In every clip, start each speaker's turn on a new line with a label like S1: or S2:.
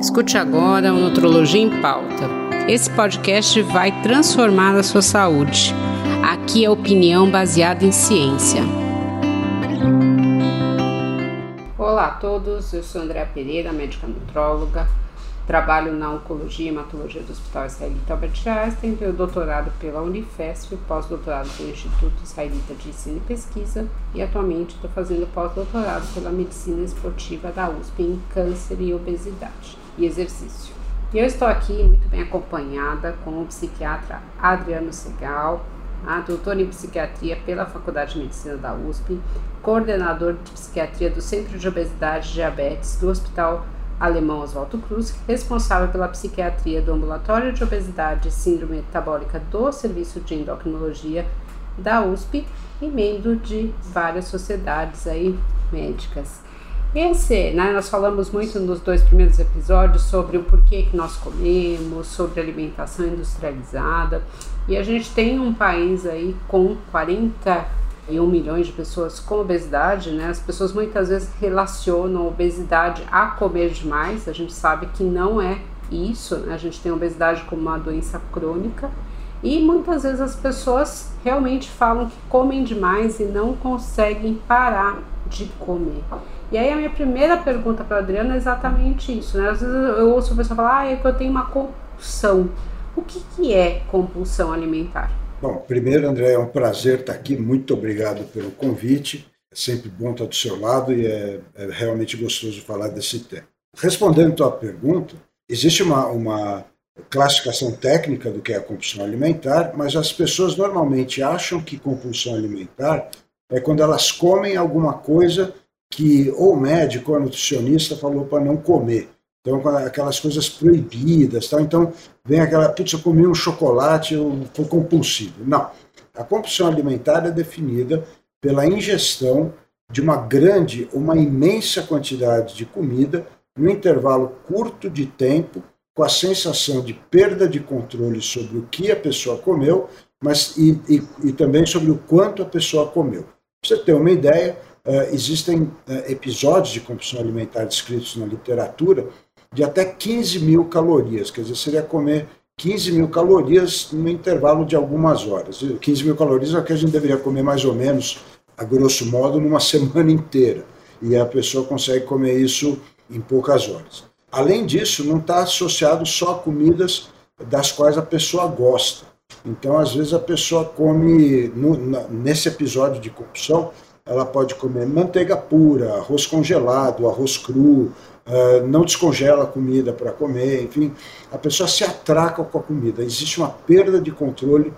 S1: Escute agora o Nutrologia em Pauta. Esse podcast vai transformar a sua saúde. Aqui é opinião baseada em ciência. Olá a todos, eu sou Andréa Pereira, médica nutróloga. Trabalho na Oncologia e Hematologia do Hospital Israelita Albert Einstein, tenho doutorado pela Unifesp, pós-doutorado pelo Instituto Israelita de Ensino e Pesquisa e atualmente estou fazendo pós-doutorado pela Medicina Esportiva da USP em Câncer e Obesidade e Exercício. Eu estou aqui muito bem acompanhada com o psiquiatra Adriano Segal, a doutor em psiquiatria pela Faculdade de Medicina da USP, coordenador de psiquiatria do Centro de Obesidade e Diabetes do Hospital alemão Oswaldo Cruz, responsável pela psiquiatria do Ambulatório de Obesidade e Síndrome Metabólica do Serviço de Endocrinologia da USP e membro de várias sociedades aí médicas. Esse, né, nós falamos muito nos dois primeiros episódios sobre o porquê que nós comemos, sobre alimentação industrializada, e a gente tem um país aí com 40 1 milhões de pessoas com obesidade, né? As pessoas muitas vezes relacionam obesidade a comer demais. A gente sabe que não é isso, né? A gente tem obesidade como uma doença crônica e muitas vezes as pessoas realmente falam que comem demais e não conseguem parar de comer. E aí a minha primeira pergunta para a Adriana é exatamente isso, né? Às vezes eu ouço a pessoa falar, ah, é que eu tenho uma compulsão. O que, que é compulsão alimentar?
S2: Bom, primeiro, André, é um prazer estar aqui. Muito obrigado pelo convite. É sempre bom estar do seu lado e é, é realmente gostoso falar desse tema. Respondendo a tua pergunta, existe uma, uma classificação técnica do que é a compulsão alimentar, mas as pessoas normalmente acham que compulsão alimentar é quando elas comem alguma coisa que ou o médico ou a nutricionista falou para não comer. Então, aquelas coisas proibidas. Tal. Então, vem aquela, putz, eu comi um chocolate, eu fui compulsivo. Não. A compulsão alimentar é definida pela ingestão de uma grande, uma imensa quantidade de comida num intervalo curto de tempo, com a sensação de perda de controle sobre o que a pessoa comeu, mas e, e, e também sobre o quanto a pessoa comeu. Pra você ter uma ideia, uh, existem uh, episódios de compulsão alimentar descritos na literatura de até 15 mil calorias, quer dizer, seria comer 15 mil calorias no intervalo de algumas horas. 15 mil calorias é o que a gente deveria comer mais ou menos, a grosso modo, numa semana inteira. E a pessoa consegue comer isso em poucas horas. Além disso, não está associado só a comidas das quais a pessoa gosta. Então, às vezes, a pessoa come, no, nesse episódio de compulsão, ela pode comer manteiga pura, arroz congelado, arroz cru, uh, não descongela a comida para comer, enfim, a pessoa se atraca com a comida. Existe uma perda de controle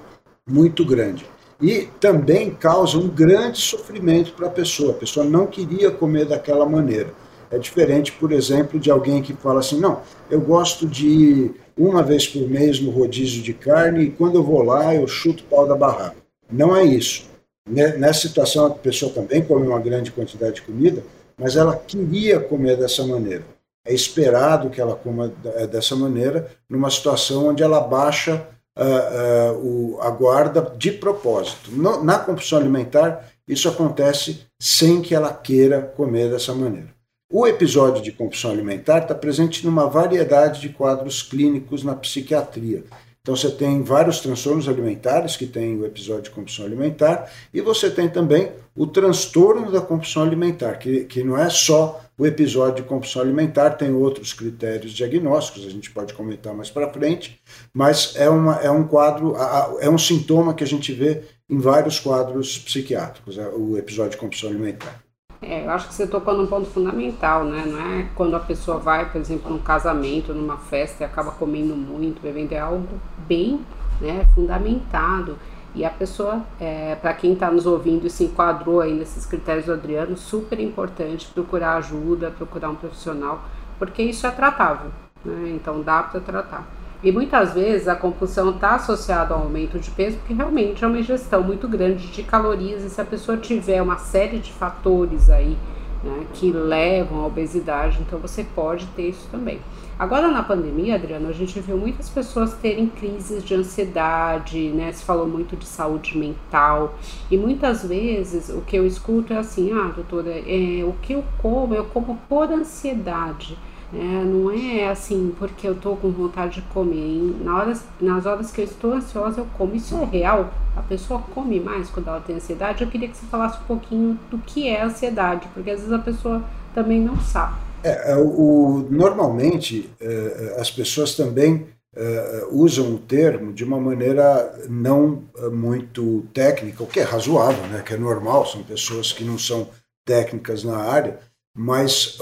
S2: muito grande. E também causa um grande sofrimento para a pessoa. A pessoa não queria comer daquela maneira. É diferente, por exemplo, de alguém que fala assim: não, eu gosto de ir uma vez por mês no rodízio de carne e quando eu vou lá eu chuto o pau da barraca. Não é isso. Nessa situação, a pessoa também come uma grande quantidade de comida, mas ela queria comer dessa maneira. É esperado que ela coma dessa maneira, numa situação onde ela baixa uh, uh, o, a guarda de propósito. No, na compulsão alimentar, isso acontece sem que ela queira comer dessa maneira. O episódio de compulsão alimentar está presente numa variedade de quadros clínicos na psiquiatria. Então você tem vários transtornos alimentares que tem o episódio de compulsão alimentar e você tem também o transtorno da compulsão alimentar, que, que não é só o episódio de compulsão alimentar, tem outros critérios diagnósticos, a gente pode comentar mais para frente, mas é, uma, é um quadro, é um sintoma que a gente vê em vários quadros psiquiátricos, é o episódio de compulsão alimentar.
S1: É, eu acho que você tocou num ponto fundamental, né? Não é quando a pessoa vai, por exemplo, num casamento, numa festa e acaba comendo muito, bebendo, é algo bem né, fundamentado. E a pessoa, é, para quem está nos ouvindo e se enquadrou aí nesses critérios do Adriano, super importante procurar ajuda, procurar um profissional, porque isso é tratável, né? Então dá para tratar. E muitas vezes a compulsão está associada ao aumento de peso, porque realmente é uma ingestão muito grande de calorias. E se a pessoa tiver uma série de fatores aí né, que levam à obesidade, então você pode ter isso também. Agora na pandemia, Adriana, a gente viu muitas pessoas terem crises de ansiedade, né? Se falou muito de saúde mental. E muitas vezes o que eu escuto é assim, ah, doutora, é, o que eu como, eu como por ansiedade. É, não é assim porque eu estou com vontade de comer. Na horas, nas horas que eu estou ansiosa, eu como. Isso é real? A pessoa come mais quando ela tem ansiedade? Eu queria que você falasse um pouquinho do que é ansiedade, porque às vezes a pessoa também não sabe.
S2: É, é o, normalmente, é, as pessoas também é, usam o termo de uma maneira não muito técnica, o que é razoável, né, que é normal, são pessoas que não são técnicas na área, mas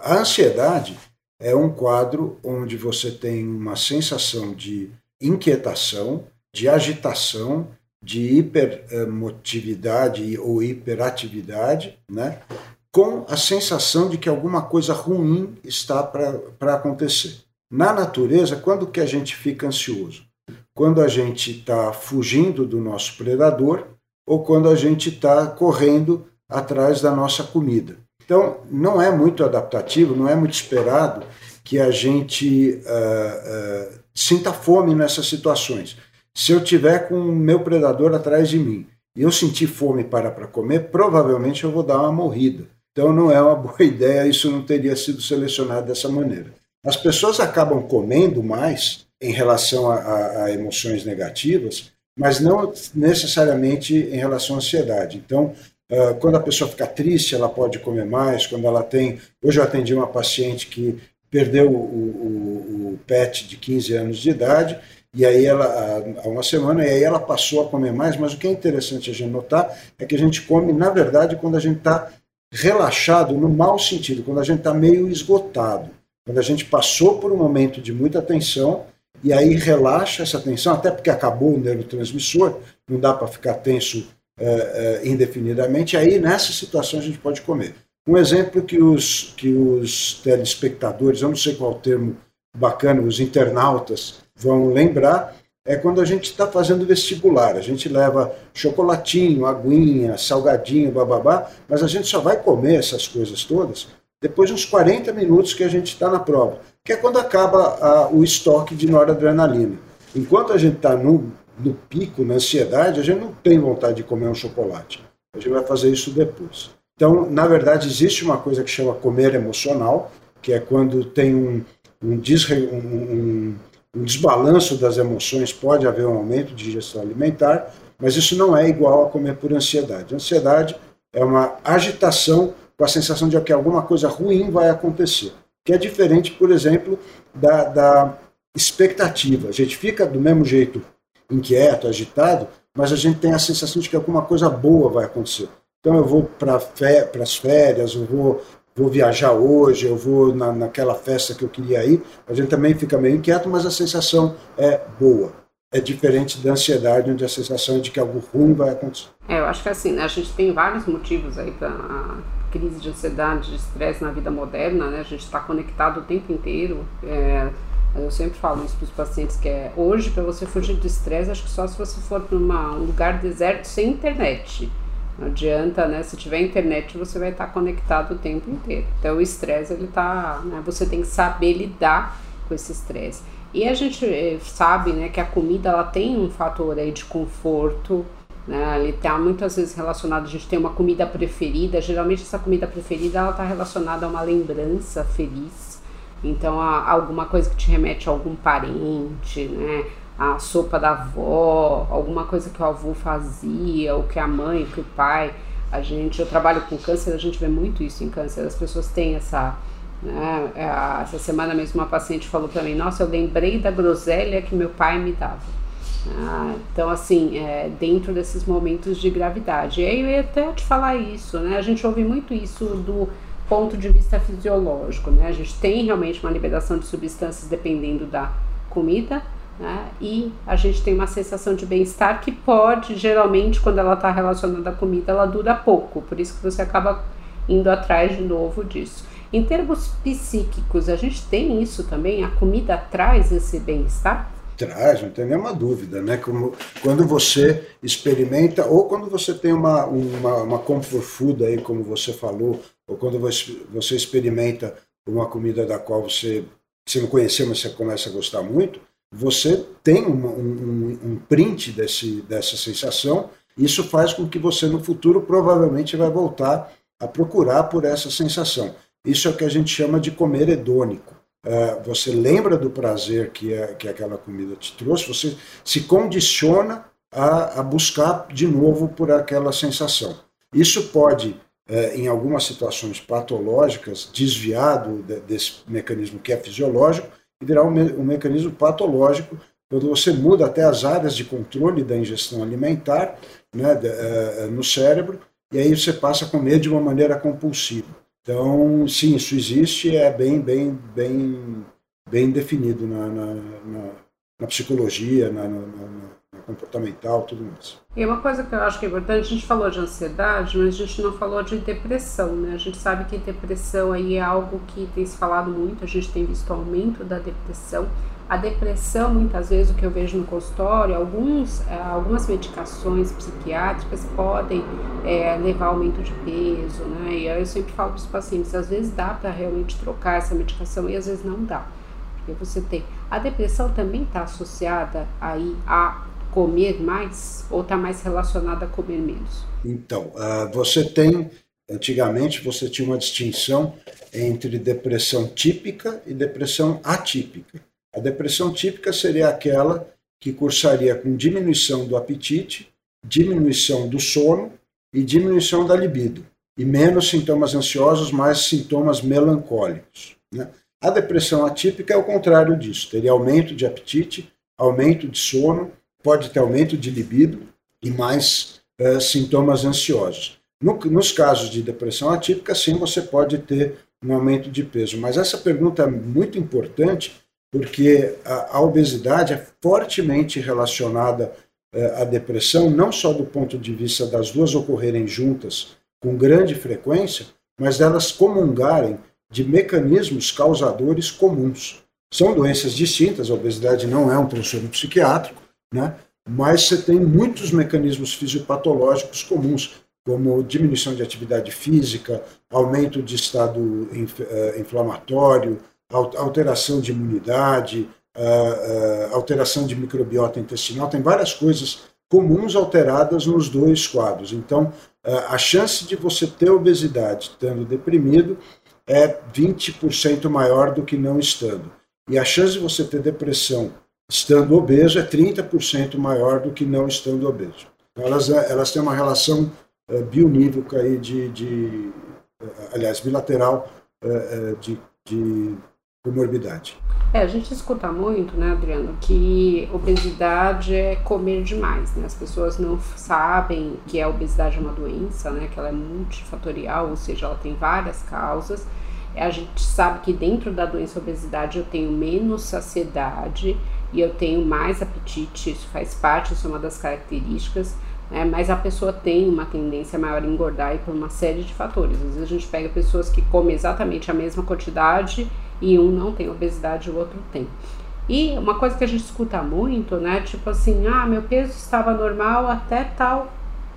S2: a ansiedade é um quadro onde você tem uma sensação de inquietação, de agitação, de hipermotividade ou hiperatividade, né? com a sensação de que alguma coisa ruim está para acontecer. Na natureza, quando que a gente fica ansioso? Quando a gente está fugindo do nosso predador ou quando a gente está correndo atrás da nossa comida. Então, não é muito adaptativo, não é muito esperado que a gente uh, uh, sinta fome nessas situações. Se eu tiver com o meu predador atrás de mim e eu sentir fome para para comer, provavelmente eu vou dar uma morrida. Então não é uma boa ideia, isso não teria sido selecionado dessa maneira. As pessoas acabam comendo mais em relação a, a, a emoções negativas, mas não necessariamente em relação à ansiedade. Então, quando a pessoa fica triste, ela pode comer mais. Quando ela tem. Hoje eu atendi uma paciente que perdeu o, o, o pet de 15 anos de idade, e aí ela, há uma semana, e aí ela passou a comer mais. Mas o que é interessante a gente notar é que a gente come, na verdade, quando a gente está relaxado, no mau sentido, quando a gente está meio esgotado. Quando a gente passou por um momento de muita tensão e aí relaxa essa tensão, até porque acabou o neurotransmissor, não dá para ficar tenso é, é, indefinidamente, aí nessa situação a gente pode comer. Um exemplo que os, que os telespectadores, eu não sei qual termo bacana, os internautas vão lembrar, é quando a gente está fazendo vestibular. A gente leva chocolatinho, aguinha, salgadinho, bababá, mas a gente só vai comer essas coisas todas depois de uns 40 minutos que a gente está na prova, que é quando acaba a, o estoque de noradrenalina. Enquanto a gente está no, no pico, na ansiedade, a gente não tem vontade de comer um chocolate. A gente vai fazer isso depois. Então, na verdade, existe uma coisa que chama comer emocional, que é quando tem um, um, desre, um, um desbalanço das emoções, pode haver um aumento de digestão alimentar, mas isso não é igual a comer por ansiedade. ansiedade é uma agitação com a sensação de que alguma coisa ruim vai acontecer, que é diferente, por exemplo, da, da expectativa. A gente fica do mesmo jeito inquieto, agitado, mas a gente tem a sensação de que alguma coisa boa vai acontecer. Então eu vou para as férias, eu vou, vou viajar hoje, eu vou na, naquela festa que eu queria ir. A gente também fica meio inquieto, mas a sensação é boa. É diferente da ansiedade, onde a sensação é de que algo ruim vai acontecer.
S1: É, eu acho que assim, né, a gente tem vários motivos aí para crise de ansiedade, de estresse na vida moderna, né? A gente está conectado o tempo inteiro. É, eu sempre falo isso para os pacientes que é hoje para você fugir do estresse, acho que só se você for para um lugar deserto sem internet. Não adianta, né? Se tiver internet, você vai estar conectado o tempo inteiro. Então o estresse ele tá, né? Você tem que saber lidar com esse estresse. E a gente eh, sabe, né, que a comida ela tem um fator aí de conforto, né? Ele está muitas vezes relacionado, a gente tem uma comida preferida, geralmente essa comida preferida ela está relacionada a uma lembrança feliz. Então, a, alguma coisa que te remete a algum parente, né? A sopa da avó, alguma coisa que o avô fazia, ou que a mãe, que o pai. A gente, eu trabalho com câncer, a gente vê muito isso em câncer. As pessoas têm essa. Né? É, essa semana mesmo uma paciente falou para mim: Nossa, eu lembrei da groselha que meu pai me dava. Ah, então, assim, é, dentro desses momentos de gravidade. E aí eu ia até te falar isso, né? A gente ouve muito isso do ponto de vista fisiológico, né? A gente tem realmente uma liberação de substâncias dependendo da comida, né? E a gente tem uma sensação de bem-estar que pode, geralmente, quando ela está relacionada à comida, ela dura pouco. Por isso que você acaba indo atrás de novo disso. Em termos psíquicos, a gente tem isso também? A comida traz esse bem-estar?
S2: Traz, não tem nenhuma dúvida, né? Como, quando você experimenta, ou quando você tem uma, uma, uma comfort food aí, como você falou, ou quando você, experimenta uma comida da qual você, você não conheceu, mas você começa a gostar muito, você tem um, um, um print desse, dessa sensação. Isso faz com que você no futuro provavelmente vai voltar a procurar por essa sensação. isso é o que a gente chama de comer hedônico. Uh, você lembra do prazer que, é, que aquela comida te trouxe, você se condiciona a, a buscar de novo por aquela sensação. Isso pode, uh, em algumas situações patológicas, desviar do, de, desse mecanismo que é fisiológico e virar um, me, mecanismo patológico quando você muda até as áreas de controle da ingestão alimentar né, de, uh, no cérebro, e aí você passa a comer de uma maneira compulsiva. Então, sim, isso existe, é bem, bem, bem, bem definido na, na, na, na psicologia, na, comportamental, tudo mais.
S1: E uma coisa que eu acho que é importante, a gente falou de ansiedade, mas a gente não falou de depressão, né? A gente sabe que depressão aí é algo que tem se falado muito, a gente tem visto aumento da depressão. A depressão, muitas vezes, o que eu vejo no consultório, alguns, eh, algumas medicações psiquiátricas podem é, levar aumento de peso, né? E eu sempre falo para os pacientes, às vezes dá para realmente trocar essa medicação e às vezes não dá. Porque você tem. A depressão também está associada aí a comer mais ou está mais relacionada a comer menos?
S2: Então, uh, você tem, antigamente você tinha uma distinção entre depressão típica e depressão atípica. A depressão típica seria aquela que cursaria com diminuição do apetite, diminuição do sono e diminuição da libido, e menos sintomas ansiosos, mais sintomas melancólicos. Né? A depressão atípica é o contrário disso, teria aumento de apetite, aumento de sono, pode ter aumento de libido e mais uh, sintomas ansiosos. No, nos casos de depressão atípica, sim, você pode ter um aumento de peso. Mas essa pergunta é muito importante porque a, a obesidade é fortemente relacionada uh, à depressão, não só do ponto de vista das duas ocorrerem juntas com grande frequência, mas delas comungarem de mecanismos causadores comuns. São doenças distintas, a obesidade não é um transtorno psiquiátrico, né? mas você tem muitos mecanismos fisiopatológicos comuns, como diminuição de atividade física, aumento de estado eh, inflamatório, alteração de imunidade, alteração de microbiota intestinal, tem várias coisas comuns alteradas nos dois quadros. Então, a chance de você ter obesidade estando deprimido é 20% maior do que não estando. E a chance de você ter depressão estando obeso é 30% maior do que não estando obeso. Então, elas, elas têm uma relação uh, bionívoca aí de, de uh, aliás, bilateral de, de comorbidade.
S1: É, a gente escuta muito, né, Adriano, que obesidade é comer demais, né? As pessoas não sabem que a obesidade é uma doença, né? Que ela é multifatorial, ou seja, ela tem várias causas. A gente sabe que dentro da doença obesidade eu tenho menos saciedade, e eu tenho mais apetite, isso faz parte, isso é uma das características, né? mas a pessoa tem uma tendência maior a engordar e por uma série de fatores. Às vezes a gente pega pessoas que comem exatamente a mesma quantidade e um não tem obesidade e o outro tem. E uma coisa que a gente escuta muito, né? Tipo assim, ah, meu peso estava normal até tal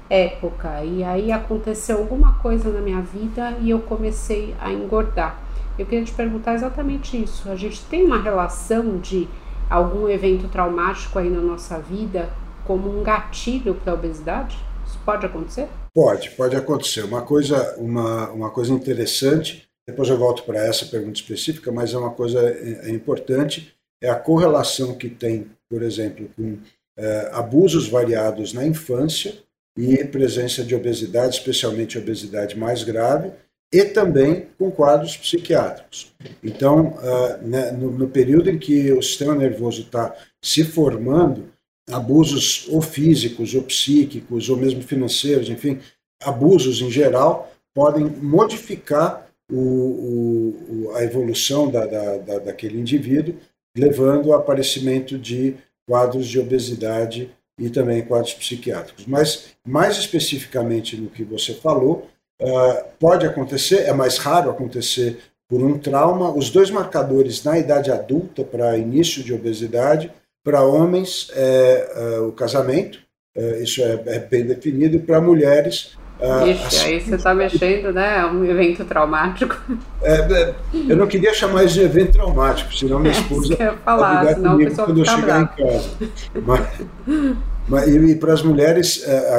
S1: época e aí aconteceu alguma coisa na minha vida e eu comecei a engordar. Eu queria te perguntar exatamente isso. A gente tem uma relação de algum evento traumático aí na nossa vida como um gatilho para a obesidade? Isso pode acontecer?
S2: Pode, pode acontecer. Uma coisa, uma, uma coisa interessante, depois eu volto para essa pergunta específica, mas é uma coisa é, é importante, é a correlação que tem, por exemplo, com é, abusos variados na infância e presença de obesidade, especialmente obesidade mais grave, e também com quadros psiquiátricos. Então, uh, né, no, no, período em que o sistema nervoso está se formando, abusos ou físicos, ou psíquicos, ou mesmo financeiros, enfim, abusos em geral, podem modificar o, o, a evolução da, da, da, daquele indivíduo, levando ao aparecimento de quadros de obesidade e também quadros psiquiátricos. Mas, mais especificamente no que você falou, Uh, pode acontecer, é mais raro acontecer por um trauma. Os dois marcadores na idade adulta para início de obesidade, para homens é uh, o casamento, uh, isso é, é, bem definido, e para mulheres.
S1: Ixi, assim, aí você está mexendo, né? É um evento traumático.
S2: É, é, eu não queria chamar isso de evento traumático, senão minha esposa
S1: é, falar, vai senão comigo
S2: quando eu chegar em casa. Mas, e, para as mulheres, é, a,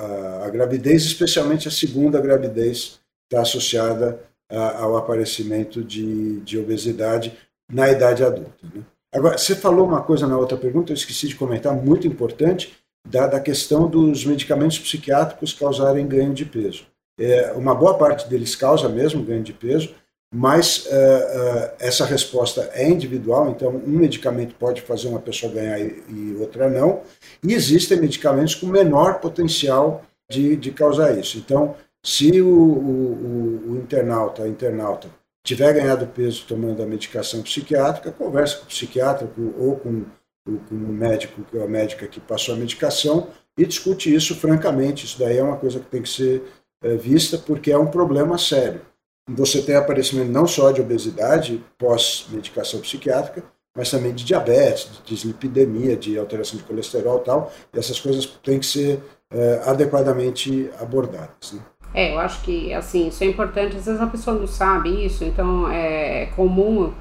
S2: a, a, gravidez, especialmente a segunda gravidez, está associada ao aparecimento de, de obesidade na idade adulta. Né? Agora, você falou uma coisa na outra pergunta, eu esqueci de comentar, muito importante, da, da questão dos medicamentos psiquiátricos causarem ganho de peso. É, uma boa parte deles causa mesmo ganho de peso, mas uh, uh, essa resposta é individual, então um medicamento pode fazer uma pessoa ganhar e, e outra não, e existem medicamentos com menor potencial de, de causar isso. Então, se o, o, o internauta, a internauta, tiver ganhado peso tomando a medicação psiquiátrica, converse com o psiquiatra ou com, com o médico, a médica que passou a medicação, e discute isso francamente. Isso daí é uma coisa que tem que ser é, vista porque é um problema sério. Você tem aparecimento não só de obesidade pós-medicação psiquiátrica, mas também de diabetes, de dislipidemia, de alteração de colesterol e tal. E essas coisas têm que ser é, adequadamente abordadas. Né?
S1: É, eu acho que assim, isso é importante. Às vezes a pessoa não sabe isso, então é comum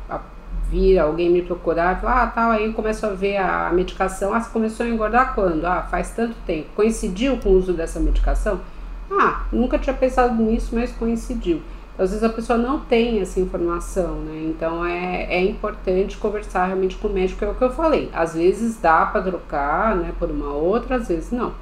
S1: vir alguém me procurar e falar, ah, tal, aí eu começo a ver a medicação. Ah, você começou a engordar quando? Ah, faz tanto tempo. Coincidiu com o uso dessa medicação? Ah, nunca tinha pensado nisso, mas coincidiu. Às vezes a pessoa não tem essa informação, né? Então é, é importante conversar realmente com o médico, é o que eu falei. Às vezes dá para trocar, né, por uma outra, às vezes não.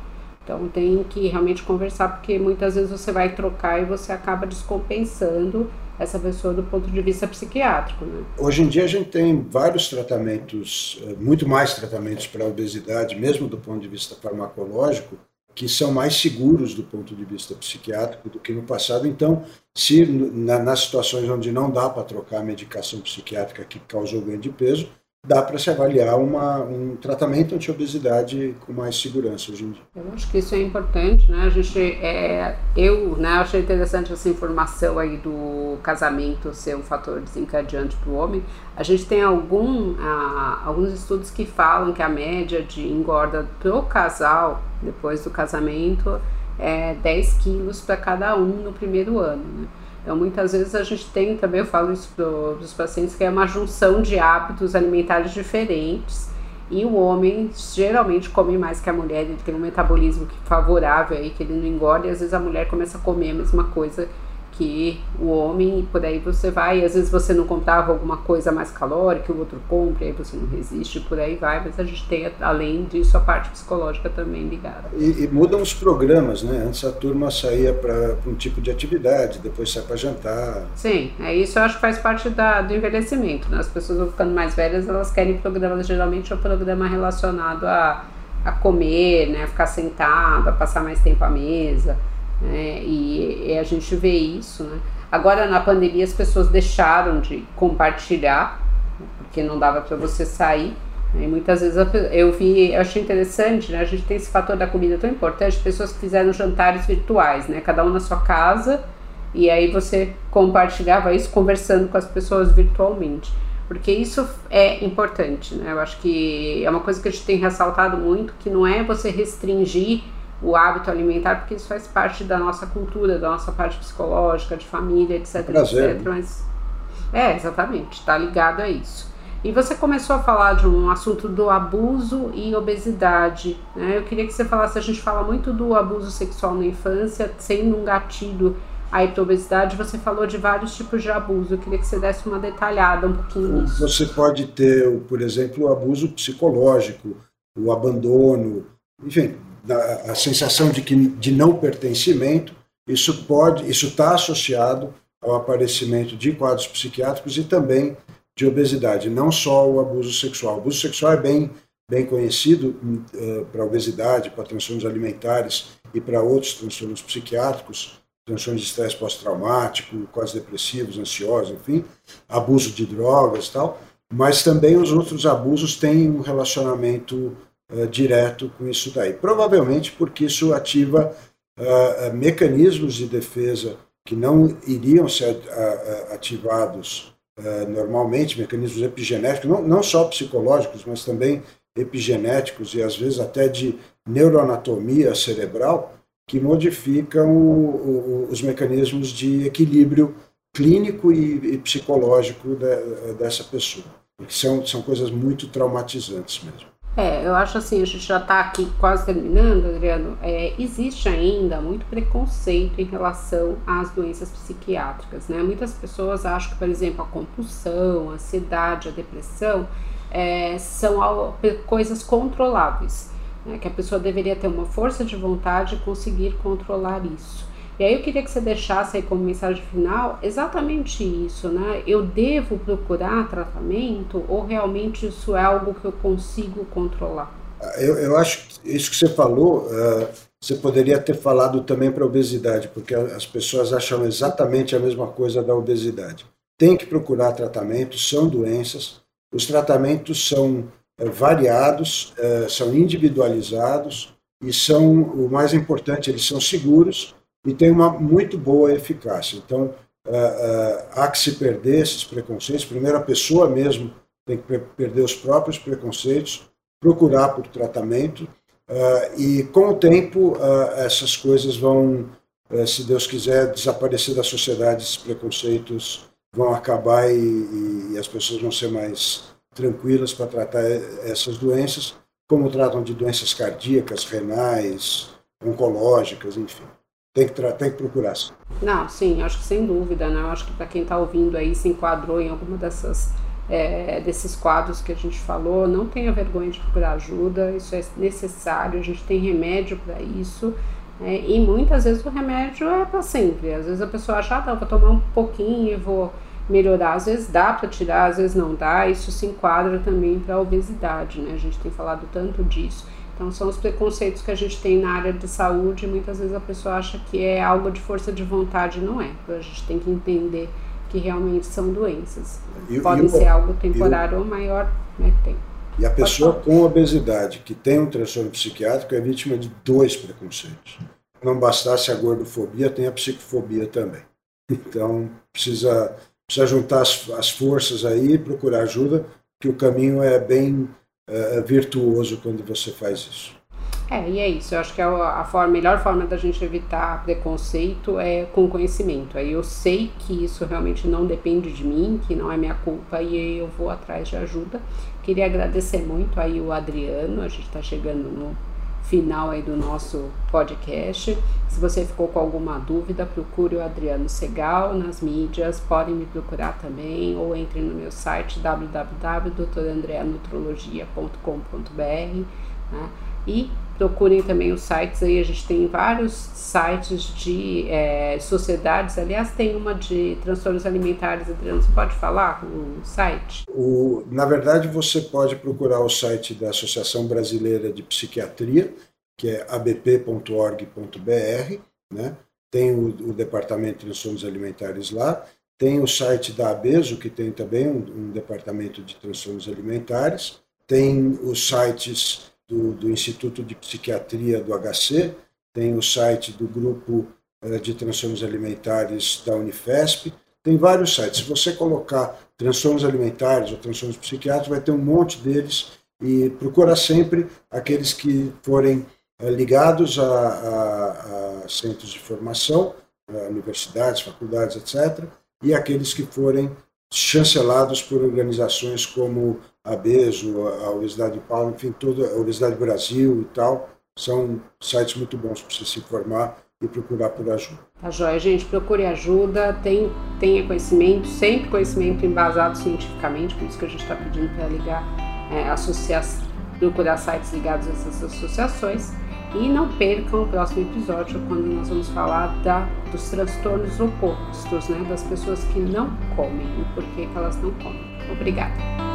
S1: Então tem que realmente conversar, porque muitas vezes você vai trocar e você acaba descompensando essa pessoa do ponto de vista psiquiátrico. Né?
S2: Hoje em dia a gente tem vários tratamentos, eh, muito mais tratamentos para a obesidade, mesmo do ponto de vista farmacológico, que são mais seguros do ponto de vista psiquiátrico do que no passado. Então, se na, nas situações onde não dá para trocar a medicação psiquiátrica que causou ganho de peso, dá para se avaliar uma, um tratamento anti-obesidade com mais segurança hoje em dia.
S1: Eu acho que isso é importante, né? A gente, é, eu né, achei interessante essa informação aí do casamento ser um fator desencadeante para o homem. A gente tem algum, ah, alguns estudos que falam que a média de engorda do casal depois do casamento é 10 quilos para cada um no primeiro ano, né? Então, muitas vezes a gente tem também, eu falo isso para os pacientes, que é uma junção de hábitos alimentares diferentes. E o homem geralmente come mais que a mulher, ele tem um metabolismo favorável aí, que ele não engorda, e às vezes a mulher começa a comer a mesma coisa que o homem, e por aí você vai, às vezes você não comprava alguma coisa mais calórica, o outro compra, e aí você não resiste, por aí vai, mas a gente tem, além disso, a parte psicológica também ligada.
S2: E, e mudam os programas, né? Antes a turma saía para um tipo de atividade, depois sai para jantar.
S1: Sim, é isso eu acho que faz parte da, do envelhecimento, né? As pessoas vão ficando mais velhas, elas querem programas, geralmente é um programa relacionado a, a comer, né? Ficar sentado, a passar mais tempo à mesa, né? E, e a gente vê isso, né? Agora na pandemia as pessoas deixaram de compartilhar, porque não dava para você sair. Né? E muitas vezes eu vi, eu achei interessante, né? A gente tem esse fator da comida tão importante, pessoas que fizeram jantares virtuais, né? Cada um na sua casa, e aí você compartilhava isso conversando com as pessoas virtualmente. Porque isso é importante, né? Eu acho que é uma coisa que a gente tem ressaltado muito, que não é você restringir o hábito alimentar, porque isso faz parte da nossa cultura, da nossa parte psicológica, de família, etc,
S2: Prazer,
S1: etc. Né? Mas é, exatamente, está ligado a isso. E você começou a falar de um assunto do abuso e obesidade. Né? Eu queria que você falasse, a gente fala muito do abuso sexual na infância, sendo um gatilho aí para obesidade, você falou de vários tipos de abuso. Eu queria que você desse uma detalhada um pouquinho nisso.
S2: Você pode ter, por exemplo, o abuso psicológico, o abandono, enfim, a, a sensação de, que, de não pertencimento, isso pode, isso está associado ao aparecimento de quadros psiquiátricos e também de obesidade, não só o abuso sexual. O abuso sexual é bem, bem conhecido uh, para obesidade, para transtornos alimentares e para outros transtornos psiquiátricos, transtornos de estresse pós-traumático, quadros depressivos, ansiosos, enfim, abuso de drogas tal, mas também os outros abusos têm um relacionamento uh, direto com isso daí. Provavelmente porque isso ativa uh, mecanismos de defesa que não iriam ser ativados normalmente, mecanismos epigenéticos, não, não só psicológicos, mas também epigenéticos e às vezes até de neuroanatomia cerebral, que modificam o, o, os mecanismos de equilíbrio clínico e, e psicológico de, dessa pessoa. São, são coisas muito traumatizantes mesmo.
S1: É, eu acho assim, a gente já está aqui quase terminando, Adriano. É, existe ainda muito preconceito em relação às doenças psiquiátricas, né? Muitas pessoas acham que, por exemplo, a compulsão, a ansiedade, a depressão é, são coisas controláveis, né? que a pessoa deveria ter uma força de vontade e conseguir controlar isso. E aí eu queria que você deixasse aí como mensagem final exatamente isso, né? Eu devo procurar tratamento ou realmente isso é algo que eu consigo controlar?
S2: Eu, eu acho que isso que você falou, uh, você poderia ter falado também para a obesidade, porque as pessoas acham exatamente a mesma coisa da obesidade. Tem que procurar tratamento, são doenças, os tratamentos são uh, variados, uh, são individualizados e são, o mais importante, eles são seguros e tem uma muito boa eficácia. Então, uh, uh, há que se perder esses preconceitos. Primeiro, a pessoa mesmo tem que perder os próprios preconceitos, procurar por tratamento, uh, e com o tempo essas coisas vão, se Deus quiser, desaparecer da sociedade, esses preconceitos vão acabar e, e as pessoas vão ser mais tranquilas para tratar essas doenças, como tratam de doenças cardíacas, renais, oncológicas, enfim tem que, tem que procurar.
S1: Não, sim, acho que sem dúvida, né? Acho que para quem está ouvindo aí se enquadrou em alguma dessas é, desses quadros que a gente falou, não tenha vergonha de procurar ajuda, isso é necessário, a gente tem remédio para isso. É, e muitas vezes o remédio é para sempre. Às vezes a pessoa acha, ah, tá, vou tomar um pouquinho e vou melhorar. Às vezes dá para tirar, às vezes não dá. Isso se enquadra também para a obesidade, né? A gente tem falado tanto disso. Então, são os preconceitos que a gente tem na área de saúde. Muitas vezes a pessoa acha que é algo de força de vontade, não é. A gente tem que entender que realmente são doenças. E, Podem e ser algo temporário ou maior né, tempo.
S2: E a pessoa com obesidade que tem um transtorno psiquiátrico é vítima de dois preconceitos. Não bastasse a gordofobia, tem a psicofobia também. Então, precisa, precisa juntar as, as forças aí e procurar ajuda, que o caminho é bem uh, virtuoso quando você faz isso.
S1: É, e é isso. Eu acho que a, a forma, melhor forma da gente evitar preconceito é com conhecimento. Aí eu sei que isso realmente não depende de mim, que não é minha culpa, e eu vou atrás de ajuda. Queria agradecer muito aí o Adriano, a gente está chegando no final aí do nosso podcast. Se você ficou com alguma dúvida, procure o Adriano Segal nas mídias, podem me procurar também ou entre no meu site www.doutorandreanutrologia.com.br né? e procurem também os sites aí, a gente tem vários sites de é, sociedades, aliás tem uma de transtornos alimentares, Adriano, você pode falar o site?
S2: O, na verdade você pode procurar o site da Associação Brasileira de Psiquiatria, que é abp.org.br, né? tem o, o, Departamento de Transtornos Alimentares lá, tem o site da ABESO, que tem também um, um departamento de transtornos alimentares, tem os sites do, do Instituto de Psiquiatria do HC, tem o site do Grupo eh, de Transtornos Alimentares da Unifesp, tem vários sites. Se você colocar transtornos alimentares ou transtornos psiquiátricos, vai ter um monte deles e procura sempre aqueles que forem eh, ligados a, a, a centros de formação, universidades, faculdades, etc., e aqueles que forem chancelados por organizações como a BESO, a Universidade de Paulo, enfim, toda a Universidade do Brasil e tal, são sites muito bons para você se informar e procurar por ajuda.
S1: Tá joia, gente, procure ajuda, tem, tenha conhecimento, sempre conhecimento embasado cientificamente, por isso que a gente está pedindo para ligar, é, procurar sites ligados a essas associações. E não percam o próximo episódio, quando nós vamos falar da, dos transtornos opostos, né? Das pessoas que não comem e por que elas não comem. Obrigada.